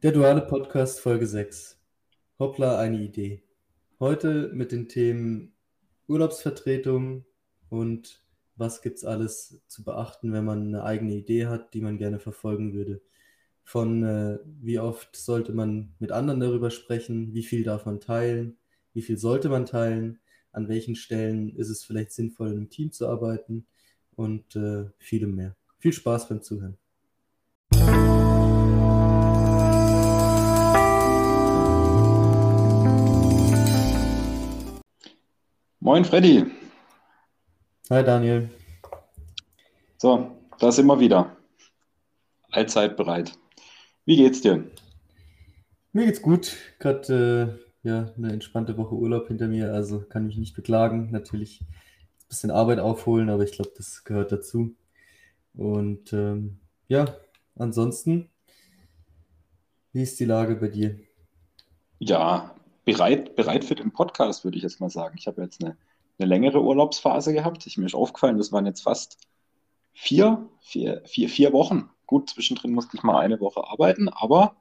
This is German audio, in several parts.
Der duale Podcast Folge 6. Hoppla, eine Idee. Heute mit den Themen Urlaubsvertretung und was gibt's alles zu beachten, wenn man eine eigene Idee hat, die man gerne verfolgen würde. Von äh, wie oft sollte man mit anderen darüber sprechen, wie viel darf man teilen, wie viel sollte man teilen, an welchen Stellen ist es vielleicht sinnvoll, im Team zu arbeiten und äh, vielem mehr. Viel Spaß beim Zuhören. Moin Freddy. Hi Daniel. So, da sind wir wieder. Allzeit bereit. Wie geht's dir? Mir geht's gut. Gerade äh, ja, eine entspannte Woche Urlaub hinter mir, also kann mich nicht beklagen. Natürlich ein bisschen Arbeit aufholen, aber ich glaube, das gehört dazu. Und ähm, ja, ansonsten, wie ist die Lage bei dir? Ja, bereit, bereit für den Podcast, würde ich jetzt mal sagen. Ich habe jetzt eine, eine längere Urlaubsphase gehabt. Ich, mir ist aufgefallen, das waren jetzt fast vier, vier, vier, vier Wochen. Gut, zwischendrin musste ich mal eine Woche arbeiten, aber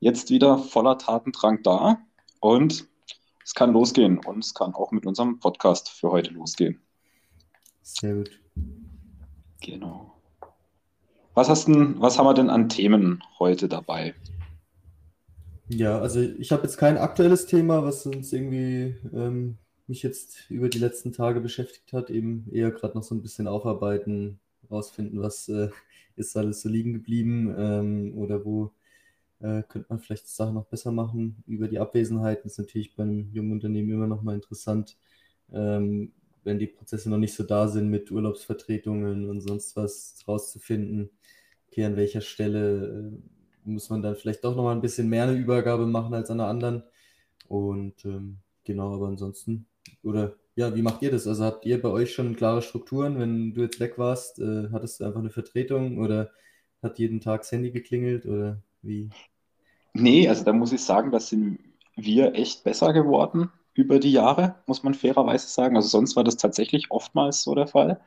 jetzt wieder voller Tatendrang da und es kann losgehen und es kann auch mit unserem Podcast für heute losgehen. Sehr gut. Genau. Was, hast denn, was haben wir denn an Themen heute dabei? Ja, also ich habe jetzt kein aktuelles Thema, was uns irgendwie ähm, mich jetzt über die letzten Tage beschäftigt hat. Eben eher gerade noch so ein bisschen aufarbeiten, rausfinden, was äh, ist alles so liegen geblieben ähm, oder wo äh, könnte man vielleicht Sachen noch besser machen. Über die Abwesenheiten ist natürlich bei einem jungen Unternehmen immer noch mal interessant, ähm, wenn die Prozesse noch nicht so da sind mit Urlaubsvertretungen und sonst was rauszufinden. Okay, an welcher Stelle äh, muss man dann vielleicht doch nochmal ein bisschen mehr eine Übergabe machen als an einer anderen. Und ähm, genau, aber ansonsten, oder ja, wie macht ihr das? Also habt ihr bei euch schon klare Strukturen? Wenn du jetzt weg warst, äh, hattest du einfach eine Vertretung oder hat jeden Tag das Handy geklingelt oder wie? Nee, also da muss ich sagen, da sind wir echt besser geworden über die Jahre, muss man fairerweise sagen. Also sonst war das tatsächlich oftmals so der Fall.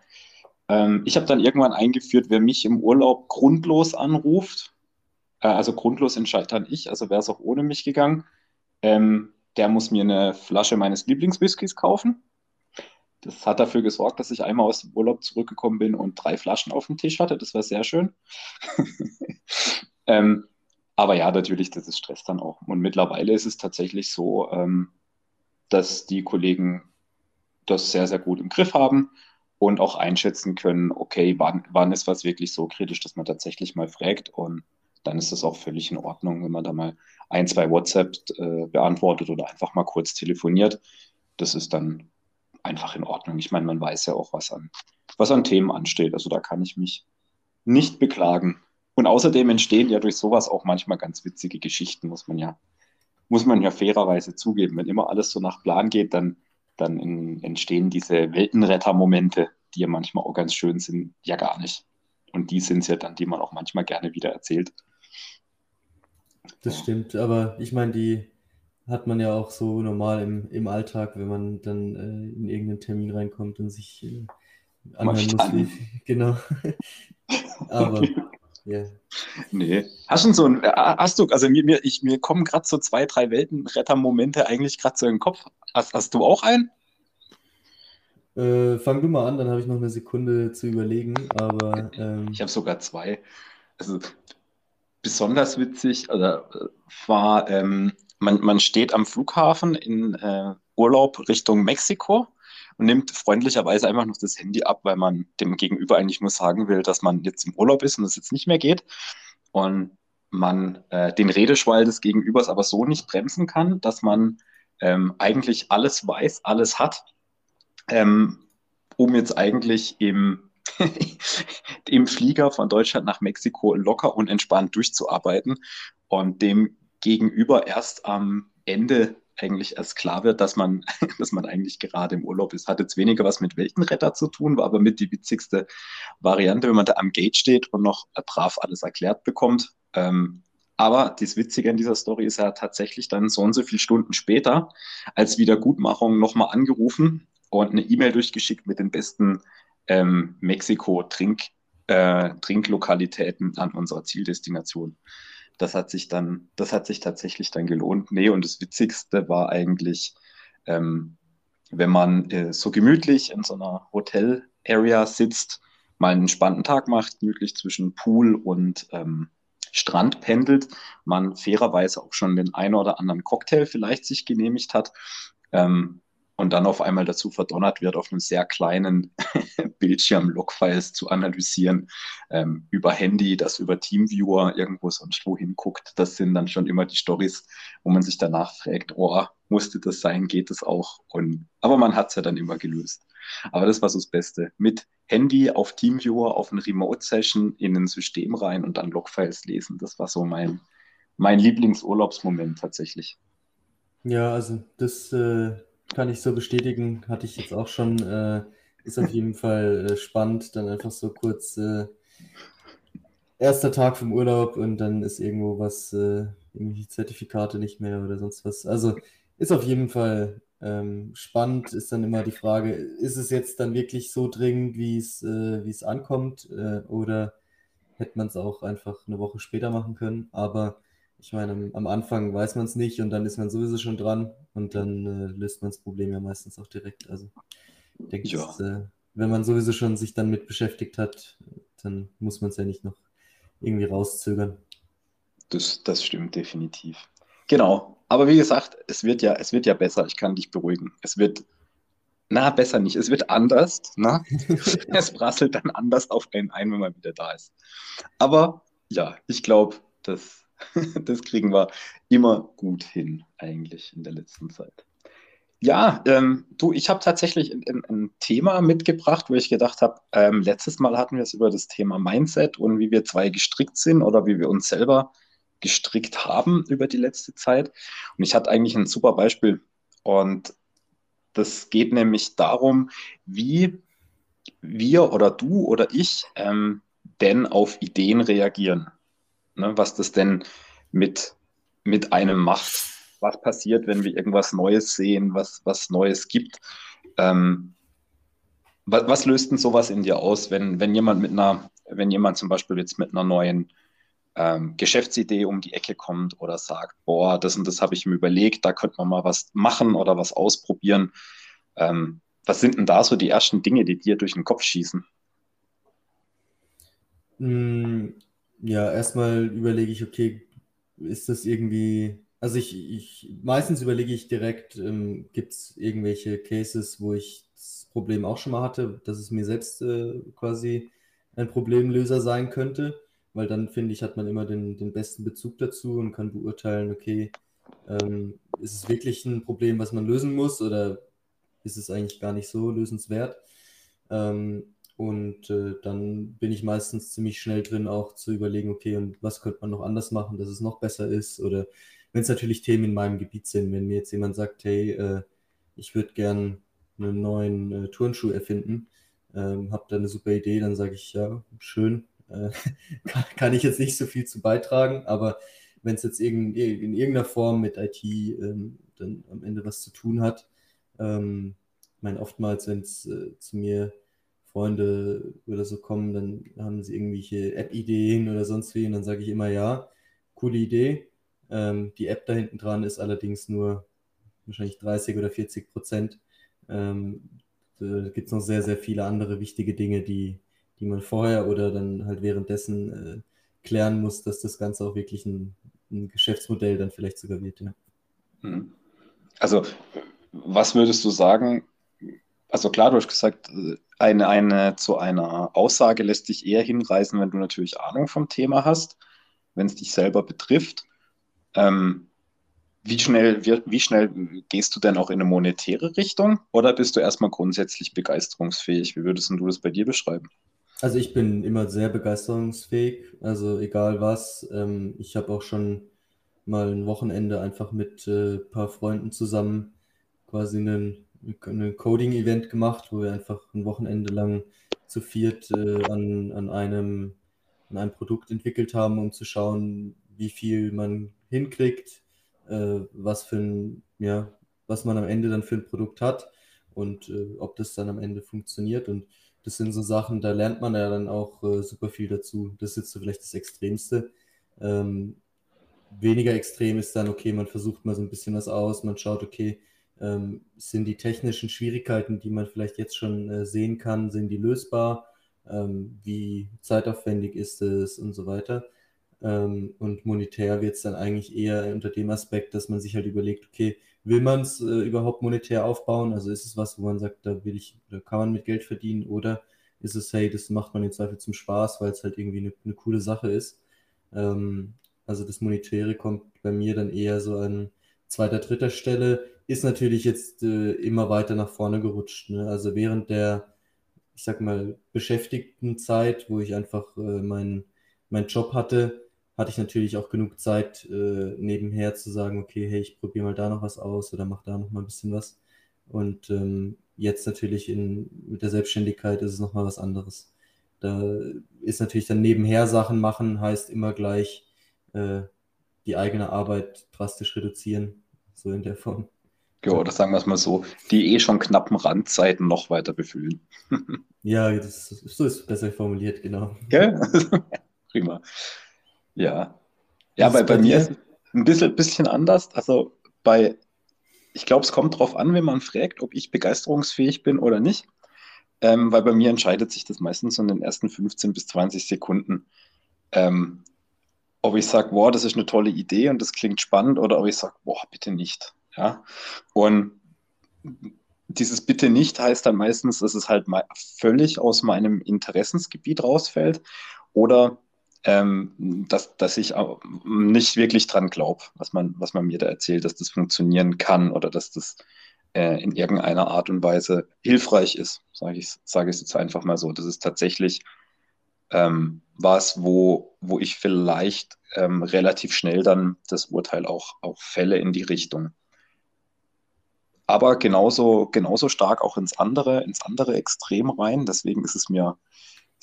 Ähm, ich habe dann irgendwann eingeführt, wer mich im Urlaub grundlos anruft, äh, also grundlos entscheidet ich, also wäre es auch ohne mich gegangen. Ähm, der muss mir eine Flasche meines Lieblingswhiskys kaufen. Das hat dafür gesorgt, dass ich einmal aus dem Urlaub zurückgekommen bin und drei Flaschen auf dem Tisch hatte. Das war sehr schön. ähm, aber ja, natürlich, das ist Stress dann auch. Und mittlerweile ist es tatsächlich so, ähm, dass die Kollegen das sehr, sehr gut im Griff haben und auch einschätzen können, okay, wann, wann ist was wirklich so kritisch, dass man tatsächlich mal fragt. Und dann ist das auch völlig in Ordnung, wenn man da mal ein, zwei WhatsApp äh, beantwortet oder einfach mal kurz telefoniert. Das ist dann einfach in Ordnung. Ich meine, man weiß ja auch, was an, was an Themen ansteht. Also da kann ich mich nicht beklagen. Und außerdem entstehen ja durch sowas auch manchmal ganz witzige Geschichten, muss man ja, muss man ja fairerweise zugeben. Wenn immer alles so nach Plan geht, dann, dann in, entstehen diese Weltenretter-Momente, die ja manchmal auch ganz schön sind, ja gar nicht. Und die sind es ja dann, die man auch manchmal gerne wieder erzählt. Das stimmt, aber ich meine, die hat man ja auch so normal im, im Alltag, wenn man dann äh, in irgendeinen Termin reinkommt und sich äh, anhören muss. Wie, genau. aber ja. Nee. Hast du so ein, äh, hast du, also mir, mir, ich, mir kommen gerade so zwei, drei Weltenretter-Momente eigentlich gerade so in den Kopf. Hast, hast du auch einen? Äh, fang du mal an, dann habe ich noch eine Sekunde zu überlegen, aber. Ähm, ich habe sogar zwei. Also besonders witzig oder äh, war, ähm, man, man steht am Flughafen in äh, Urlaub Richtung Mexiko und nimmt freundlicherweise einfach noch das Handy ab, weil man dem Gegenüber eigentlich nur sagen will, dass man jetzt im Urlaub ist und es jetzt nicht mehr geht. Und man äh, den Redeschwall des Gegenübers aber so nicht bremsen kann, dass man ähm, eigentlich alles weiß, alles hat, ähm, um jetzt eigentlich im im Flieger von Deutschland nach Mexiko locker und entspannt durchzuarbeiten und dem gegenüber erst am Ende eigentlich erst klar wird, dass man, dass man eigentlich gerade im Urlaub ist. Hat jetzt weniger was mit Weltenretter zu tun, war aber mit die witzigste Variante, wenn man da am Gate steht und noch brav alles erklärt bekommt. Ähm, aber das Witzige an dieser Story ist ja tatsächlich dann so und so viele Stunden später als Wiedergutmachung nochmal angerufen und eine E-Mail durchgeschickt mit den besten ähm, Mexiko-Trink, äh, Trinklokalitäten an unserer Zieldestination. das hat sich dann, das hat sich tatsächlich dann gelohnt. Nee, und das Witzigste war eigentlich, ähm, wenn man äh, so gemütlich in so einer Hotel-Area sitzt, mal einen spannenden Tag macht, gemütlich zwischen Pool und ähm, Strand pendelt, man fairerweise auch schon den einen oder anderen Cocktail vielleicht sich genehmigt hat. Ähm, und dann auf einmal dazu verdonnert wird, auf einem sehr kleinen Bildschirm Logfiles zu analysieren, ähm, über Handy, das über Teamviewer irgendwo sonst wo hinguckt. Das sind dann schon immer die Stories, wo man sich danach fragt, oh, musste das sein, geht das auch? Und, aber man hat es ja dann immer gelöst. Aber das war so das Beste. Mit Handy auf Teamviewer, auf eine Remote-Session in ein System rein und dann Logfiles lesen. Das war so mein, mein Lieblingsurlaubsmoment tatsächlich. Ja, also das äh, kann ich so bestätigen. Hatte ich jetzt auch schon. Äh, ist auf jeden Fall äh, spannend. Dann einfach so kurz äh, erster Tag vom Urlaub und dann ist irgendwo was, äh, irgendwelche Zertifikate nicht mehr oder sonst was. Also ist auf jeden Fall ähm, spannend. Ist dann immer die Frage, ist es jetzt dann wirklich so dringend, wie es, äh, wie es ankommt? Äh, oder hätte man es auch einfach eine Woche später machen können? Aber ich meine, am, Anfang weiß man es nicht und dann ist man sowieso schon dran und dann äh, löst man das Problem ja meistens auch direkt. Also ich denke, ja. dass, äh, wenn man sowieso schon sich dann mit beschäftigt hat, dann muss man es ja nicht noch irgendwie rauszögern. Das, das stimmt definitiv. Genau. Aber wie gesagt, es wird ja, es wird ja besser. Ich kann dich beruhigen. Es wird, na, besser nicht. Es wird anders. Na? es prasselt dann anders auf einen ein, wenn man wieder da ist. Aber ja, ich glaube, dass das kriegen wir immer gut hin, eigentlich in der letzten Zeit. Ja, ähm, du, ich habe tatsächlich ein, ein, Thema mitgebracht, wo ich gedacht habe, ähm, letztes Mal hatten wir es über das Thema Mindset und wie wir zwei gestrickt sind oder wie wir uns selber gestrickt haben über die letzte Zeit. Und ich hatte eigentlich ein super Beispiel. Und das geht nämlich darum, wie wir oder du oder ich ähm, denn auf Ideen reagieren ne, was das denn mit, mit einem macht. Was passiert, wenn wir irgendwas Neues sehen, was, was Neues gibt. Ähm, was, was, löst denn sowas in dir aus, wenn, wenn jemand mit einer, wenn jemand zum Beispiel jetzt mit einer neuen ähm, Geschäftsidee um die Ecke kommt oder sagt, boah, das und das habe ich mir überlegt, da könnte man mal was machen oder was ausprobieren. Ähm, was sind denn da so die ersten Dinge, die dir durch den Kopf schießen? Ja, erstmal überlege ich, okay, ist das irgendwie, also ich, ich meistens überlege ich direkt, ähm, gibt es irgendwelche Cases, wo ich das Problem auch schon mal hatte, dass es mir selbst äh, quasi ein Problemlöser sein könnte, weil dann finde ich, hat man immer den, den besten Bezug dazu und kann beurteilen, okay, ähm, ist es wirklich ein Problem, was man lösen muss oder ist es eigentlich gar nicht so lösenswert? Ähm, und äh, dann bin ich meistens ziemlich schnell drin, auch zu überlegen, okay, und was könnte man noch anders machen, dass es noch besser ist? Oder wenn es natürlich Themen in meinem Gebiet sind, wenn mir jetzt jemand sagt, hey, äh, ich würde gern einen neuen äh, Turnschuh erfinden, ähm, habe da eine super Idee, dann sage ich, ja, schön, äh, kann, kann, ich jetzt nicht so viel zu beitragen, aber wenn es jetzt in, in, irgendeiner Form mit IT ähm, dann am Ende was zu tun hat, ähm, ich meine, oftmals, wenn es äh, zu mir Freunde oder so kommen, dann haben sie irgendwelche App-Ideen oder sonst wie und dann sage ich immer ja, coole Idee. Ähm, die App da hinten dran ist allerdings nur wahrscheinlich 30 oder 40 Prozent. Ähm, da gibt es noch sehr, sehr viele andere wichtige Dinge, die, die man vorher oder dann halt währenddessen äh, klären muss, dass das Ganze auch wirklich ein, ein Geschäftsmodell dann vielleicht sogar wird. Ja. Hm. Also, was würdest du sagen, also klar, du hast gesagt, eine, eine zu einer Aussage lässt dich eher hinreißen, wenn du natürlich Ahnung vom Thema hast, wenn es dich selber betrifft. Ähm, wie schnell, wie, wie, schnell gehst du denn auch in eine monetäre Richtung oder bist du erstmal grundsätzlich begeisterungsfähig? Wie würdest du das bei dir beschreiben? Also ich bin immer sehr begeisterungsfähig, also egal was. Ähm, ich habe auch schon mal ein Wochenende einfach mit ein äh, paar Freunden zusammen quasi einen ein Coding-Event gemacht, wo wir einfach ein Wochenende lang zu viert äh, an, an, einem, an einem Produkt entwickelt haben, um zu schauen, wie viel man hinkriegt, äh, was für ein, ja, was man am Ende dann für ein Produkt hat und äh, ob das dann am Ende funktioniert. Und das sind so Sachen, da lernt man ja dann auch äh, super viel dazu. Das ist jetzt so vielleicht das Extremste. Ähm, weniger extrem ist dann, okay, man versucht mal so ein bisschen was aus, man schaut, okay, ähm, sind die technischen Schwierigkeiten, die man vielleicht jetzt schon äh, sehen kann, sind die lösbar? Ähm, wie zeitaufwendig ist es und so weiter? Ähm, und monetär wird es dann eigentlich eher unter dem Aspekt, dass man sich halt überlegt, okay, will man es äh, überhaupt monetär aufbauen? Also ist es was, wo man sagt, da will ich, da kann man mit Geld verdienen oder ist es, hey, das macht man im Zweifel zum Spaß, weil es halt irgendwie eine, eine coole Sache ist. Ähm, also das Monetäre kommt bei mir dann eher so an zweiter, dritter Stelle, ist natürlich jetzt äh, immer weiter nach vorne gerutscht. Ne? Also während der, ich sag mal, beschäftigten Zeit, wo ich einfach äh, meinen mein Job hatte, hatte ich natürlich auch genug Zeit, äh, nebenher zu sagen, okay, hey, ich probiere mal da noch was aus oder mache da noch mal ein bisschen was. Und ähm, jetzt natürlich in, mit der Selbstständigkeit ist es noch mal was anderes. Da ist natürlich dann nebenher Sachen machen, heißt immer gleich äh, die eigene Arbeit drastisch reduzieren, so in der Form. Ja, oder sagen wir es mal so, die eh schon knappen Randzeiten noch weiter befüllen. ja, das, so ist besser formuliert, genau. Ja, prima. Ja. Ja, weil bei, bei mir ist es ein bisschen, bisschen anders. Also bei, ich glaube, es kommt darauf an, wenn man fragt, ob ich begeisterungsfähig bin oder nicht. Ähm, weil bei mir entscheidet sich das meistens in den ersten 15 bis 20 Sekunden. Ähm, ob ich sage, wow, das ist eine tolle Idee und das klingt spannend, oder ob ich sage, boah, bitte nicht. Ja. Und dieses Bitte nicht heißt dann meistens, dass es halt mal völlig aus meinem Interessensgebiet rausfällt oder ähm, dass, dass ich nicht wirklich dran glaube, was man, was man mir da erzählt, dass das funktionieren kann oder dass das äh, in irgendeiner Art und Weise hilfreich ist, sage ich, sage ich jetzt einfach mal so. Das ist tatsächlich ähm, was, wo, wo ich vielleicht ähm, relativ schnell dann das Urteil auch, auch fälle in die Richtung. Aber genauso, genauso stark auch ins andere, ins andere Extrem rein. Deswegen ist es mir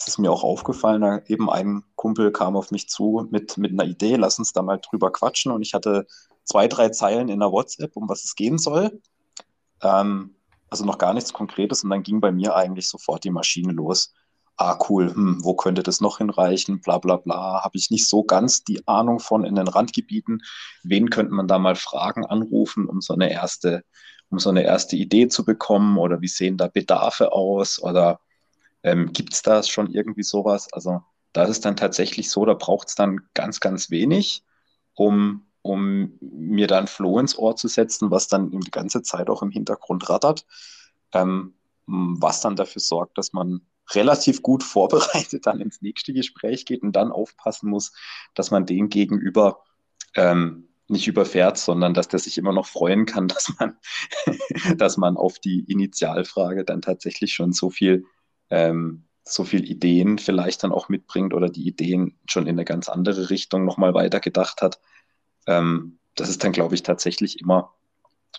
es ist mir auch aufgefallen, da eben ein Kumpel kam auf mich zu mit, mit einer Idee, lass uns da mal drüber quatschen. Und ich hatte zwei, drei Zeilen in der WhatsApp, um was es gehen soll. Ähm, also noch gar nichts Konkretes. Und dann ging bei mir eigentlich sofort die Maschine los. Ah, cool, hm, wo könnte das noch hinreichen? Bla bla bla. Habe ich nicht so ganz die Ahnung von in den Randgebieten. Wen könnte man da mal fragen, anrufen, um so eine erste, um so eine erste Idee zu bekommen? Oder wie sehen da Bedarfe aus? Oder ähm, Gibt es da schon irgendwie sowas? Also da ist es dann tatsächlich so, da braucht es dann ganz, ganz wenig, um, um mir dann Floh ins Ohr zu setzen, was dann die ganze Zeit auch im Hintergrund rattert, ähm, was dann dafür sorgt, dass man relativ gut vorbereitet dann ins nächste Gespräch geht und dann aufpassen muss, dass man den gegenüber ähm, nicht überfährt, sondern dass der sich immer noch freuen kann, dass man, dass man auf die Initialfrage dann tatsächlich schon so viel ähm, so viel Ideen vielleicht dann auch mitbringt oder die Ideen schon in eine ganz andere Richtung nochmal weitergedacht hat. Ähm, das ist dann, glaube ich, tatsächlich immer,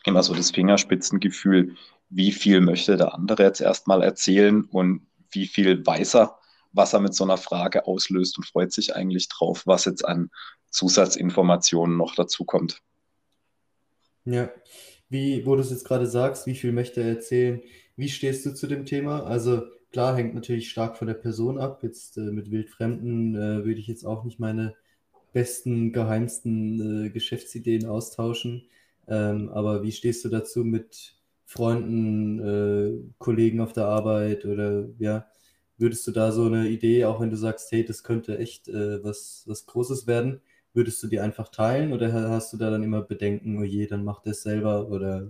immer so das Fingerspitzengefühl, wie viel möchte der andere jetzt erstmal erzählen und wie viel weiß er, was er mit so einer Frage auslöst und freut sich eigentlich drauf, was jetzt an Zusatzinformationen noch dazu kommt. Ja, wie, wo du es jetzt gerade sagst, wie viel möchte er erzählen? Wie stehst du zu dem Thema? Also Klar, hängt natürlich stark von der Person ab. Jetzt äh, mit Wildfremden äh, würde ich jetzt auch nicht meine besten, geheimsten äh, Geschäftsideen austauschen. Ähm, aber wie stehst du dazu mit Freunden, äh, Kollegen auf der Arbeit oder ja, würdest du da so eine Idee, auch wenn du sagst, hey, das könnte echt äh, was, was Großes werden, würdest du die einfach teilen oder hast du da dann immer Bedenken, oh je, dann macht er es selber oder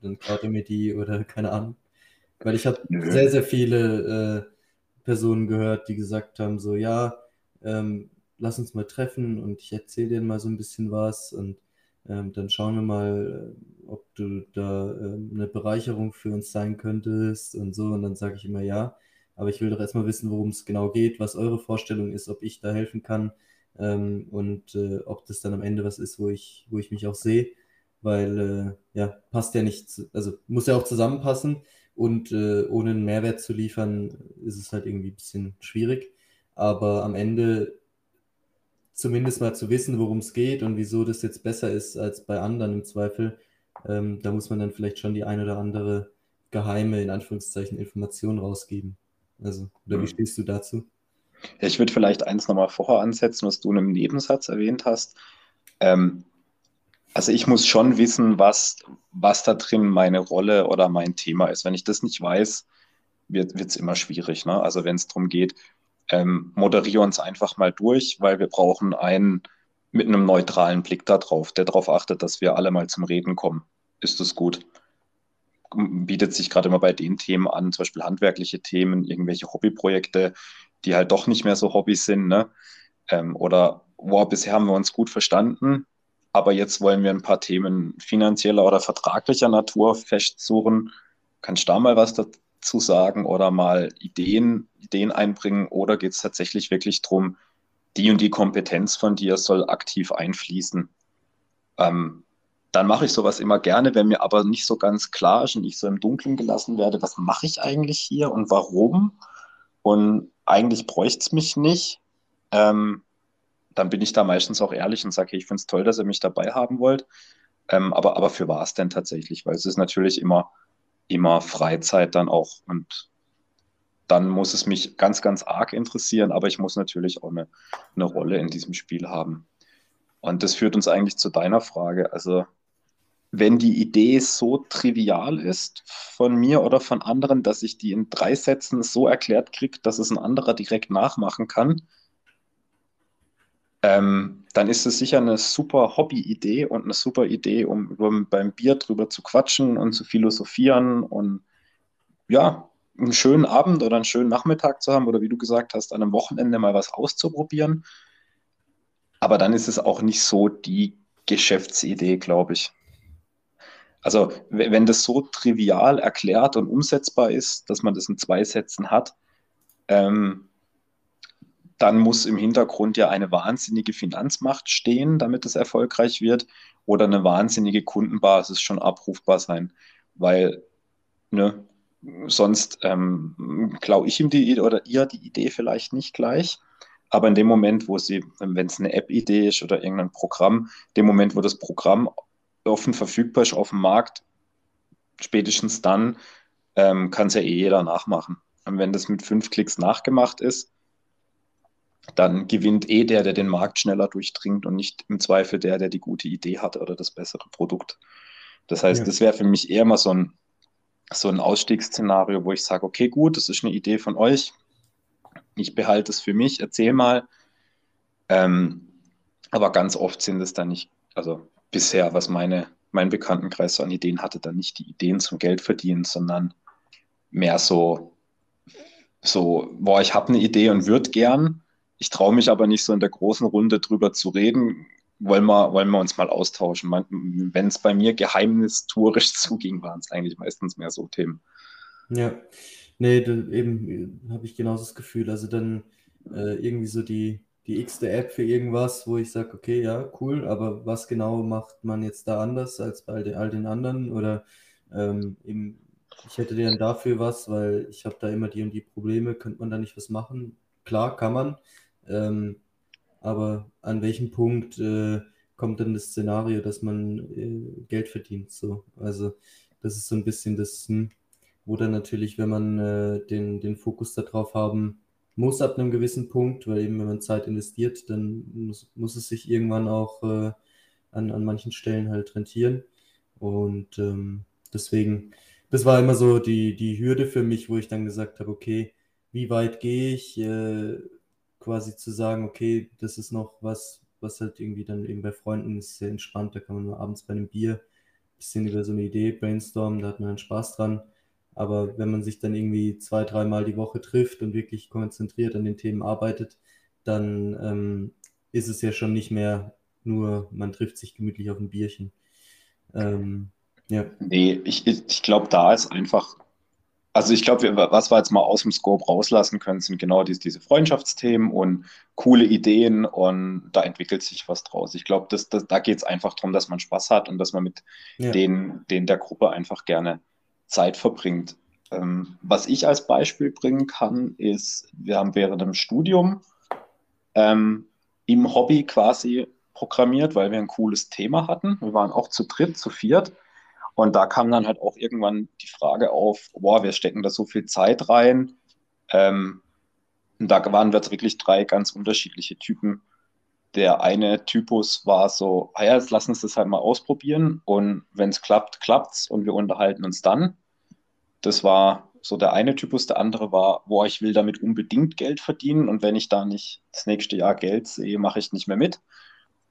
dann klaut er mir die oder keine Ahnung? Weil ich habe sehr, sehr viele äh, Personen gehört, die gesagt haben, so ja, ähm, lass uns mal treffen und ich erzähle dir mal so ein bisschen was und ähm, dann schauen wir mal, äh, ob du da äh, eine Bereicherung für uns sein könntest und so. Und dann sage ich immer ja. Aber ich will doch erstmal wissen, worum es genau geht, was eure Vorstellung ist, ob ich da helfen kann ähm, und äh, ob das dann am Ende was ist, wo ich, wo ich mich auch sehe. Weil äh, ja, passt ja nicht, also muss ja auch zusammenpassen. Und äh, ohne einen Mehrwert zu liefern, ist es halt irgendwie ein bisschen schwierig. Aber am Ende zumindest mal zu wissen, worum es geht und wieso das jetzt besser ist als bei anderen im Zweifel, ähm, da muss man dann vielleicht schon die ein oder andere geheime, in Anführungszeichen, Information rausgeben. Also, oder wie hm. stehst du dazu? Ja, ich würde vielleicht eins nochmal vorher ansetzen, was du in einem Nebensatz erwähnt hast. Ähm, also ich muss schon wissen, was, was da drin meine Rolle oder mein Thema ist. Wenn ich das nicht weiß, wird es immer schwierig. Ne? Also wenn es darum geht, ähm, moderiere uns einfach mal durch, weil wir brauchen einen mit einem neutralen Blick darauf, der darauf achtet, dass wir alle mal zum Reden kommen. Ist das gut? Bietet sich gerade immer bei den Themen an, zum Beispiel handwerkliche Themen, irgendwelche Hobbyprojekte, die halt doch nicht mehr so Hobbys sind. Ne? Ähm, oder, wow, bisher haben wir uns gut verstanden, aber jetzt wollen wir ein paar Themen finanzieller oder vertraglicher Natur festsuchen. Kannst du da mal was dazu sagen oder mal Ideen, Ideen einbringen? Oder geht es tatsächlich wirklich darum, die und die Kompetenz von dir soll aktiv einfließen? Ähm, dann mache ich sowas immer gerne, wenn mir aber nicht so ganz klar ist und ich so im Dunkeln gelassen werde, was mache ich eigentlich hier und warum? Und eigentlich bräuchte es mich nicht. Ähm, dann bin ich da meistens auch ehrlich und sage, ich finde es toll, dass ihr mich dabei haben wollt. Ähm, aber, aber für was denn tatsächlich? Weil es ist natürlich immer, immer Freizeit dann auch. Und dann muss es mich ganz, ganz arg interessieren, aber ich muss natürlich auch eine, eine Rolle in diesem Spiel haben. Und das führt uns eigentlich zu deiner Frage. Also, wenn die Idee so trivial ist von mir oder von anderen, dass ich die in drei Sätzen so erklärt kriege, dass es ein anderer direkt nachmachen kann, ähm, dann ist es sicher eine super Hobby-Idee und eine super Idee, um über, beim Bier drüber zu quatschen und zu philosophieren und ja, einen schönen Abend oder einen schönen Nachmittag zu haben oder wie du gesagt hast, an einem Wochenende mal was auszuprobieren. Aber dann ist es auch nicht so die Geschäftsidee, glaube ich. Also wenn das so trivial erklärt und umsetzbar ist, dass man das in zwei Sätzen hat, ähm, dann muss im Hintergrund ja eine wahnsinnige Finanzmacht stehen, damit es erfolgreich wird, oder eine wahnsinnige Kundenbasis schon abrufbar sein, weil ne, sonst ähm, klaue ich ihm die Idee oder ihr die Idee vielleicht nicht gleich. Aber in dem Moment, wo sie, wenn es eine App-Idee ist oder irgendein Programm, dem Moment, wo das Programm offen verfügbar ist auf dem Markt, spätestens dann ähm, kann es ja eh jeder nachmachen. Und wenn das mit fünf Klicks nachgemacht ist, dann gewinnt eh der, der den Markt schneller durchdringt und nicht im Zweifel der, der die gute Idee hat oder das bessere Produkt. Das heißt, ja. das wäre für mich eher mal so ein, so ein Ausstiegsszenario, wo ich sage, okay, gut, das ist eine Idee von euch. Ich behalte es für mich, erzähl mal. Ähm, aber ganz oft sind es dann nicht, also bisher, was meine, mein Bekanntenkreis so an Ideen hatte, dann nicht die Ideen zum Geld verdienen, sondern mehr so, so, boah, ich habe eine Idee und würde gern, ich traue mich aber nicht so in der großen Runde drüber zu reden. Wollen wir, wollen wir uns mal austauschen? Wenn es bei mir geheimnistuerisch zuging, waren es eigentlich meistens mehr so Themen. Ja, nee, dann eben habe ich genauso das Gefühl. Also dann äh, irgendwie so die, die x-te App für irgendwas, wo ich sage, okay, ja, cool, aber was genau macht man jetzt da anders als bei all den anderen? Oder ähm, eben, ich hätte dann dafür was, weil ich habe da immer die und die Probleme, könnte man da nicht was machen? Klar, kann man. Ähm, aber an welchem Punkt äh, kommt dann das Szenario, dass man äh, Geld verdient? So, also das ist so ein bisschen das, hm, wo dann natürlich, wenn man äh, den, den Fokus darauf haben muss ab einem gewissen Punkt, weil eben wenn man Zeit investiert, dann muss, muss es sich irgendwann auch äh, an, an manchen Stellen halt rentieren. Und ähm, deswegen, das war immer so die, die Hürde für mich, wo ich dann gesagt habe, okay, wie weit gehe ich? Quasi zu sagen, okay, das ist noch was, was halt irgendwie dann eben bei Freunden ist sehr entspannt, da kann man nur abends bei einem Bier ein bisschen über so eine Idee brainstormen, da hat man einen Spaß dran. Aber wenn man sich dann irgendwie zwei, dreimal die Woche trifft und wirklich konzentriert an den Themen arbeitet, dann ähm, ist es ja schon nicht mehr nur, man trifft sich gemütlich auf ein Bierchen. Ähm, ja. Nee, ich, ich glaube, da ist einfach also ich glaube, was wir jetzt mal aus dem Scope rauslassen können, sind genau diese, diese Freundschaftsthemen und coole Ideen und da entwickelt sich was draus. Ich glaube, das, das, da geht es einfach darum, dass man Spaß hat und dass man mit ja. denen, denen der Gruppe einfach gerne Zeit verbringt. Ähm, was ich als Beispiel bringen kann, ist, wir haben während dem Studium ähm, im Hobby quasi programmiert, weil wir ein cooles Thema hatten. Wir waren auch zu dritt, zu viert und da kam dann halt auch irgendwann die Frage auf, boah, wir stecken da so viel Zeit rein. Ähm, und da waren wir jetzt wirklich drei ganz unterschiedliche Typen, der eine Typus war so, ah ja, jetzt lass uns das halt mal ausprobieren und wenn es klappt, klappt's und wir unterhalten uns dann. Das war so der eine Typus, der andere war, boah, ich will damit unbedingt Geld verdienen und wenn ich da nicht das nächste Jahr Geld sehe, mache ich nicht mehr mit.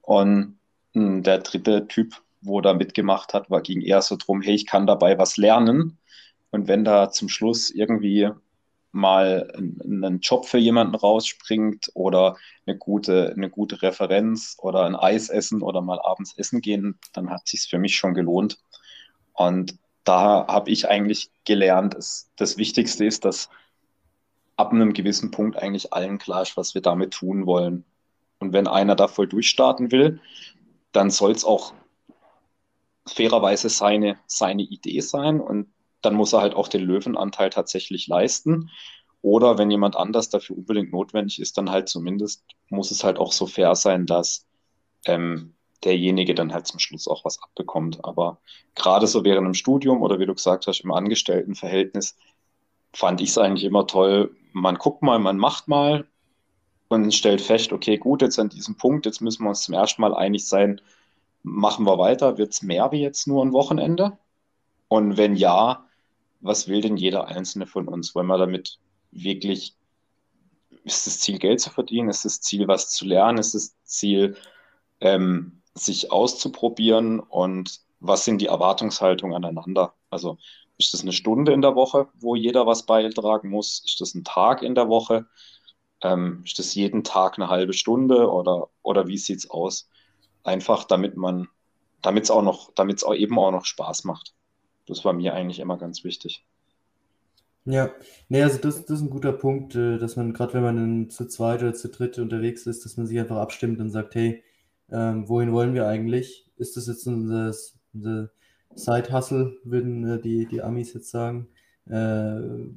Und hm, der dritte Typ, wo da mitgemacht hat, war, ging eher so drum, hey, ich kann dabei was lernen. Und wenn da zum Schluss irgendwie mal ein, Job für jemanden rausspringt oder eine gute, eine gute Referenz oder ein Eis essen oder mal abends essen gehen, dann hat sich für mich schon gelohnt. Und da habe ich eigentlich gelernt, dass das Wichtigste ist, dass ab einem gewissen Punkt eigentlich allen klar ist, was wir damit tun wollen. Und wenn einer da voll durchstarten will, dann soll es auch fairerweise seine, seine Idee sein und dann muss er halt auch den Löwenanteil tatsächlich leisten. Oder wenn jemand anders dafür unbedingt notwendig ist, dann halt zumindest muss es halt auch so fair sein, dass ähm, derjenige dann halt zum Schluss auch was abbekommt. Aber gerade so während dem Studium oder wie du gesagt hast, im Angestelltenverhältnis fand ich es eigentlich immer toll. Man guckt mal, man macht mal und stellt fest, okay, gut, jetzt an diesem Punkt, jetzt müssen wir uns zum ersten Mal einig sein, machen wir weiter, wird es mehr wie jetzt nur ein Wochenende? Und wenn ja, was will denn jeder Einzelne von uns? Wollen wir damit wirklich, ist das Ziel, Geld zu verdienen? Ist das Ziel, was zu lernen? Ist das Ziel, ähm, sich auszuprobieren? Und was sind die Erwartungshaltungen aneinander? Also ist das eine Stunde in der Woche, wo jeder was beitragen muss? Ist das ein Tag in der Woche? Ähm, ist das jeden Tag eine halbe Stunde oder, oder wie sieht es aus? Einfach damit man, damit es auch noch, damit es eben auch noch Spaß macht. Das war mir eigentlich immer ganz wichtig. Ja, nee, also das, das ist ein guter Punkt, äh, dass man, gerade wenn man zu zweit oder zu dritt unterwegs ist, dass man sich einfach abstimmt und sagt, hey, ähm, wohin wollen wir eigentlich? Ist das jetzt unser, unser Side-Hustle, würden äh, die, die Amis jetzt sagen, äh,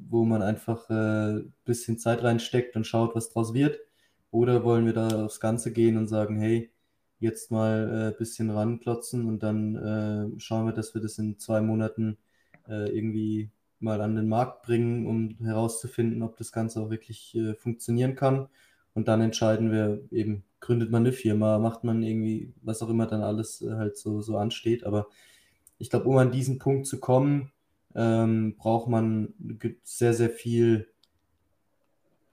wo man einfach ein äh, bisschen Zeit reinsteckt und schaut, was draus wird? Oder wollen wir da aufs Ganze gehen und sagen, hey, jetzt mal ein äh, bisschen ranklotzen und dann äh, schauen wir, dass wir das in zwei Monaten äh, irgendwie mal an den Markt bringen, um herauszufinden, ob das Ganze auch wirklich äh, funktionieren kann. Und dann entscheiden wir eben, gründet man eine Firma, macht man irgendwie, was auch immer dann alles äh, halt so, so ansteht. Aber ich glaube, um an diesen Punkt zu kommen, ähm, braucht man sehr, sehr viel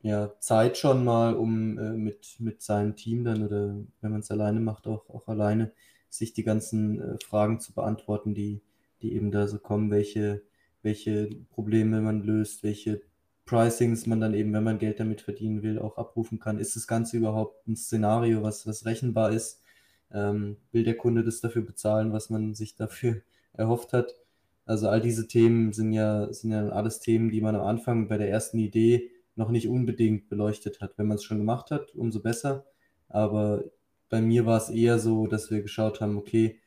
ja, Zeit schon mal, um äh, mit, mit seinem Team dann oder wenn man es alleine macht, auch, auch alleine, sich die ganzen äh, Fragen zu beantworten, die, die eben da so kommen, welche, welche Probleme man löst, welche Pricings man dann eben, wenn man Geld damit verdienen will, auch abrufen kann. Ist das Ganze überhaupt ein Szenario, was, was rechenbar ist? Ähm, will der Kunde das dafür bezahlen, was man sich dafür erhofft hat? Also all diese Themen sind ja, sind ja alles Themen, die man am Anfang bei der ersten Idee noch nicht unbedingt beleuchtet hat. Wenn man es schon gemacht hat, umso besser. Aber bei mir war es eher so, dass wir geschaut haben, okay,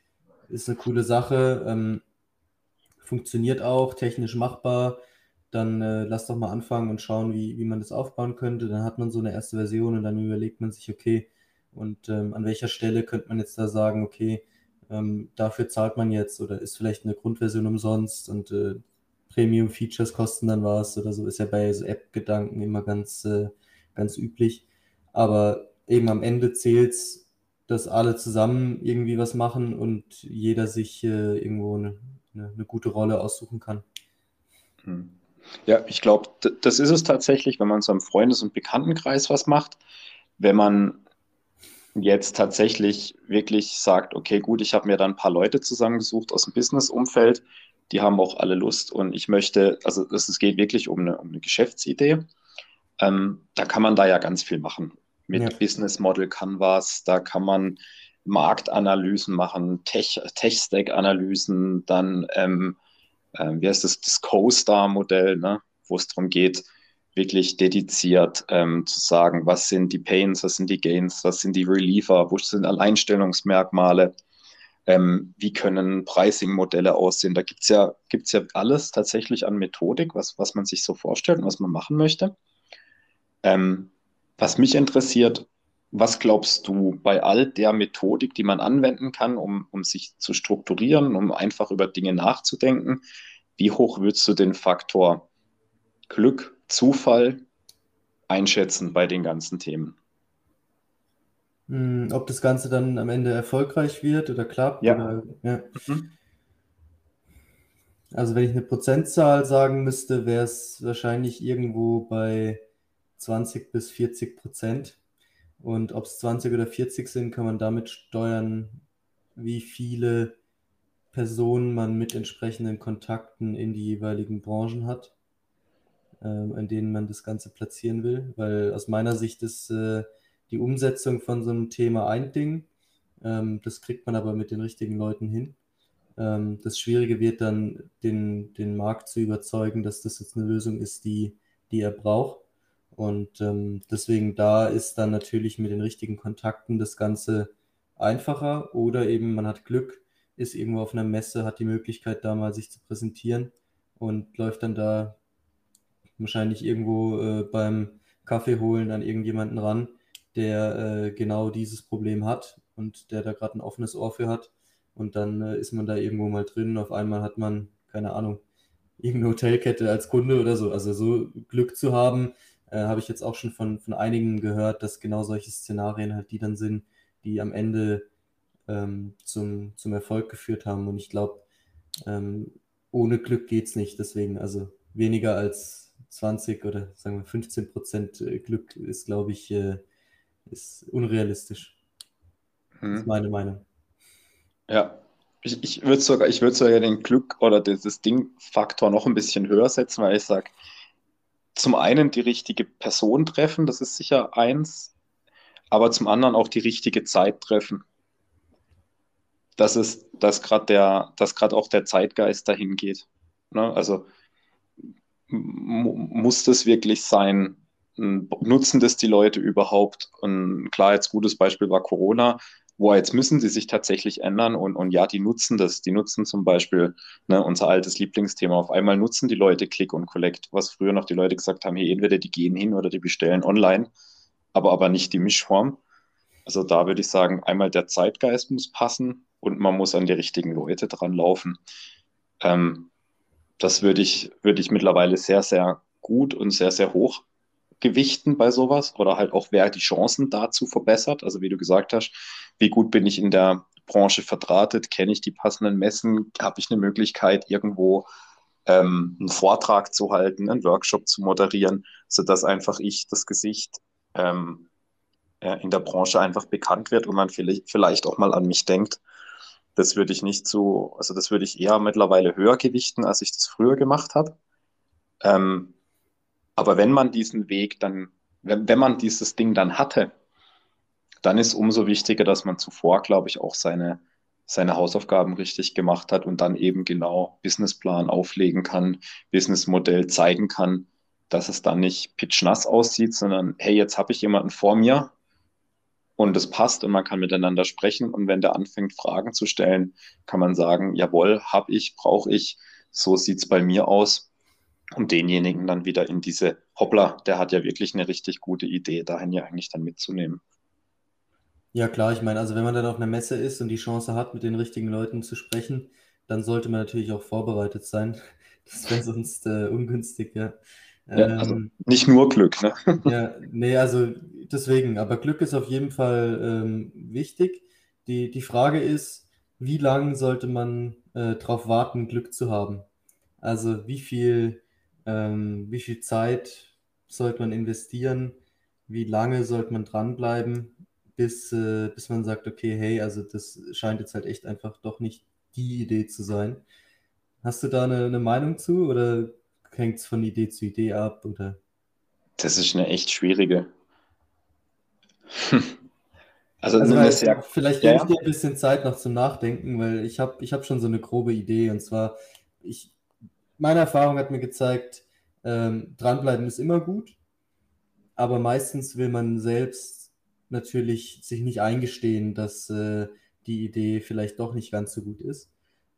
ist eine coole Sache, ähm, funktioniert auch, technisch machbar, dann äh, lass doch mal anfangen und schauen, wie, wie man das aufbauen könnte. Dann hat man so eine erste Version und dann überlegt man sich, okay, und ähm, an welcher Stelle könnte man jetzt da sagen, okay, ähm, dafür zahlt man jetzt oder ist vielleicht eine Grundversion umsonst und äh, Premium-Features kosten dann was oder so, ist ja bei so App-Gedanken immer ganz, äh, ganz üblich. Aber eben am Ende zählt es, dass alle zusammen irgendwie was machen und jeder sich äh, irgendwo eine, eine, eine, gute Rolle aussuchen kann. Hm. Ja, ich glaube, das ist es tatsächlich, wenn man so im Freundes- und Bekanntenkreis was macht. Wenn man jetzt tatsächlich wirklich sagt, okay, gut, ich habe mir da ein paar Leute zusammengesucht aus dem Business-Umfeld, die haben auch alle Lust und ich möchte, also es geht wirklich um eine, um eine Geschäftsidee. Ähm, da kann man da ja ganz viel machen. Mit ja. Business Model Canvas, da kann man Marktanalysen machen, Tech-Stack-Analysen, dann, ähm, äh, wie heißt das, das Co-Star-Modell, ne, wo es darum geht, wirklich dediziert ähm, zu sagen, was sind die Pains, was sind die Gains, was sind die Reliever, wo sind Alleinstellungsmerkmale, ähm, wie können Pricing-Modelle aussehen. Da gibt es ja, gibt's ja alles tatsächlich an Methodik, was, was man sich so vorstellt und was man machen möchte. Ähm, was mich interessiert, was glaubst du bei all der Methodik, die man anwenden kann, um, um sich zu strukturieren, um einfach über Dinge nachzudenken, wie hoch würdest du den Faktor Glück, Zufall einschätzen bei den ganzen Themen? Hm, ob das Ganze dann am Ende erfolgreich wird oder klappt? Ja. Oder, ja. Mhm. Also wenn ich eine Prozentzahl sagen müsste, wäre es wahrscheinlich irgendwo bei 20 bis 40 Prozent. Und ob es 20 oder 40 sind, kann man damit steuern, wie viele Personen man mit entsprechenden Kontakten in die jeweiligen Branchen hat, ähm, in denen man das Ganze platzieren will. Weil aus meiner Sicht ist äh, die Umsetzung von so einem Thema ein Ding. Ähm, das kriegt man aber mit den richtigen Leuten hin. Ähm, das Schwierige wird dann, den, den Markt zu überzeugen, dass das jetzt eine Lösung ist, die, die er braucht. Und ähm, deswegen da ist dann natürlich mit den richtigen Kontakten das Ganze einfacher oder eben man hat Glück, ist irgendwo auf einer Messe, hat die Möglichkeit da mal sich zu präsentieren und läuft dann da wahrscheinlich irgendwo äh, beim Kaffee holen an irgendjemanden ran, der äh, genau dieses Problem hat und der da gerade ein offenes Ohr für hat. Und dann äh, ist man da irgendwo mal drin. Auf einmal hat man, keine Ahnung, irgendeine Hotelkette als Kunde oder so. Also so Glück zu haben, äh, habe ich jetzt auch schon von, von einigen gehört, dass genau solche Szenarien halt die dann sind, die am Ende ähm, zum, zum Erfolg geführt haben. Und ich glaube, ähm, ohne Glück geht es nicht. Deswegen, also weniger als 20 oder sagen wir 15 Prozent äh, Glück ist, glaube ich, äh, ist unrealistisch. Hm. Das ist meine Meinung. Ja, ich, ich würde sogar, ich würde sogar den Glück oder dieses Ding-Faktor noch ein bisschen höher setzen, weil ich sage, zum einen die richtige Person treffen, das ist sicher eins, aber zum anderen auch die richtige Zeit treffen. Das ist, dass gerade der, dass gerade auch der Zeitgeist dahin geht. Ne? Also muss das wirklich sein? Nutzen das die Leute überhaupt? Und klar, jetzt gutes Beispiel war Corona wo jetzt müssen sie sich tatsächlich ändern und, und ja, die nutzen das. Die nutzen zum Beispiel ne, unser altes Lieblingsthema. Auf einmal nutzen die Leute Click und Collect, was früher noch die Leute gesagt haben, hey, entweder die gehen hin oder die bestellen online, aber, aber nicht die Mischform. Also da würde ich sagen, einmal der Zeitgeist muss passen und man muss an die richtigen Leute dran laufen. Ähm, das würde ich, würde ich mittlerweile sehr, sehr gut und sehr, sehr hoch gewichten bei sowas oder halt auch, wer die Chancen dazu verbessert. Also wie du gesagt hast, wie gut bin ich in der Branche verdrahtet, kenne ich die passenden Messen, habe ich eine Möglichkeit, irgendwo ähm, einen Vortrag zu halten, einen Workshop zu moderieren, sodass einfach ich das Gesicht ähm, in der Branche einfach bekannt wird und man vielleicht, vielleicht auch mal an mich denkt. Das würde ich nicht so, also das würde ich eher mittlerweile höher gewichten, als ich das früher gemacht habe. Ähm, aber wenn man diesen Weg dann, wenn, wenn man dieses Ding dann hatte, dann ist umso wichtiger, dass man zuvor, glaube ich, auch seine, seine Hausaufgaben richtig gemacht hat und dann eben genau Businessplan auflegen kann, Businessmodell zeigen kann, dass es dann nicht pitchnass aussieht, sondern hey, jetzt habe ich jemanden vor mir und es passt und man kann miteinander sprechen. Und wenn der anfängt, Fragen zu stellen, kann man sagen, jawohl, habe ich, brauche ich, so sieht es bei mir aus um denjenigen dann wieder in diese Hoppla, der hat ja wirklich eine richtig gute Idee, dahin ja eigentlich dann mitzunehmen. Ja, klar, ich meine, also wenn man dann auf einer Messe ist und die Chance hat, mit den richtigen Leuten zu sprechen, dann sollte man natürlich auch vorbereitet sein. Das wäre sonst äh, ungünstig, ja. ja also ähm, nicht nur Glück, ne? Ja, nee, also deswegen, aber Glück ist auf jeden Fall ähm, wichtig. Die, die Frage ist, wie lange sollte man äh, darauf warten, Glück zu haben? Also wie viel ähm, wie viel Zeit sollte man investieren? Wie lange sollte man dranbleiben, bis, äh, bis man sagt, okay, hey, also das scheint jetzt halt echt einfach doch nicht die Idee zu sein. Hast du da eine, eine Meinung zu oder hängt es von Idee zu Idee ab? Oder? Das ist eine echt schwierige. also, also weil, sehr... vielleicht ja, gebe ich dir ein bisschen Zeit noch zum Nachdenken, weil ich habe ich hab schon so eine grobe Idee und zwar, ich, meine Erfahrung hat mir gezeigt, ähm, dranbleiben ist immer gut, aber meistens will man selbst natürlich sich nicht eingestehen, dass äh, die Idee vielleicht doch nicht ganz so gut ist.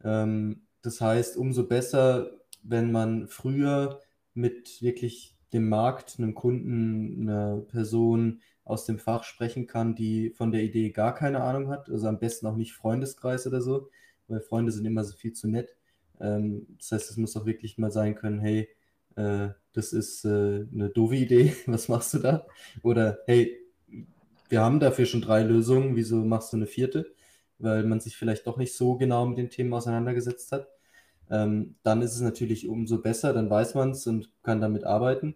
Ähm, das heißt, umso besser, wenn man früher mit wirklich dem Markt, einem Kunden, einer Person aus dem Fach sprechen kann, die von der Idee gar keine Ahnung hat. Also am besten auch nicht Freundeskreis oder so, weil Freunde sind immer so viel zu nett. Ähm, das heißt, es muss auch wirklich mal sein können, hey, äh, das ist äh, eine doofe Idee, was machst du da? Oder hey, wir haben dafür schon drei Lösungen, wieso machst du eine vierte? Weil man sich vielleicht doch nicht so genau mit den Themen auseinandergesetzt hat. Ähm, dann ist es natürlich umso besser, dann weiß man es und kann damit arbeiten.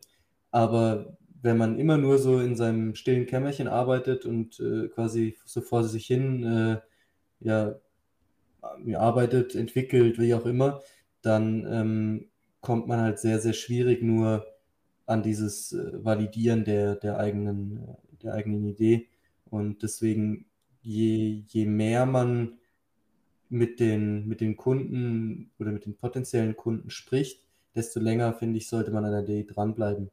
Aber wenn man immer nur so in seinem stillen Kämmerchen arbeitet und äh, quasi so vor sich hin ja, arbeitet, entwickelt, wie auch immer, dann ähm, kommt man halt sehr, sehr schwierig nur an dieses äh, Validieren der, der, eigenen, der eigenen Idee. Und deswegen, je, je mehr man mit den, mit den Kunden oder mit den potenziellen Kunden spricht, desto länger, finde ich, sollte man an der Idee dranbleiben.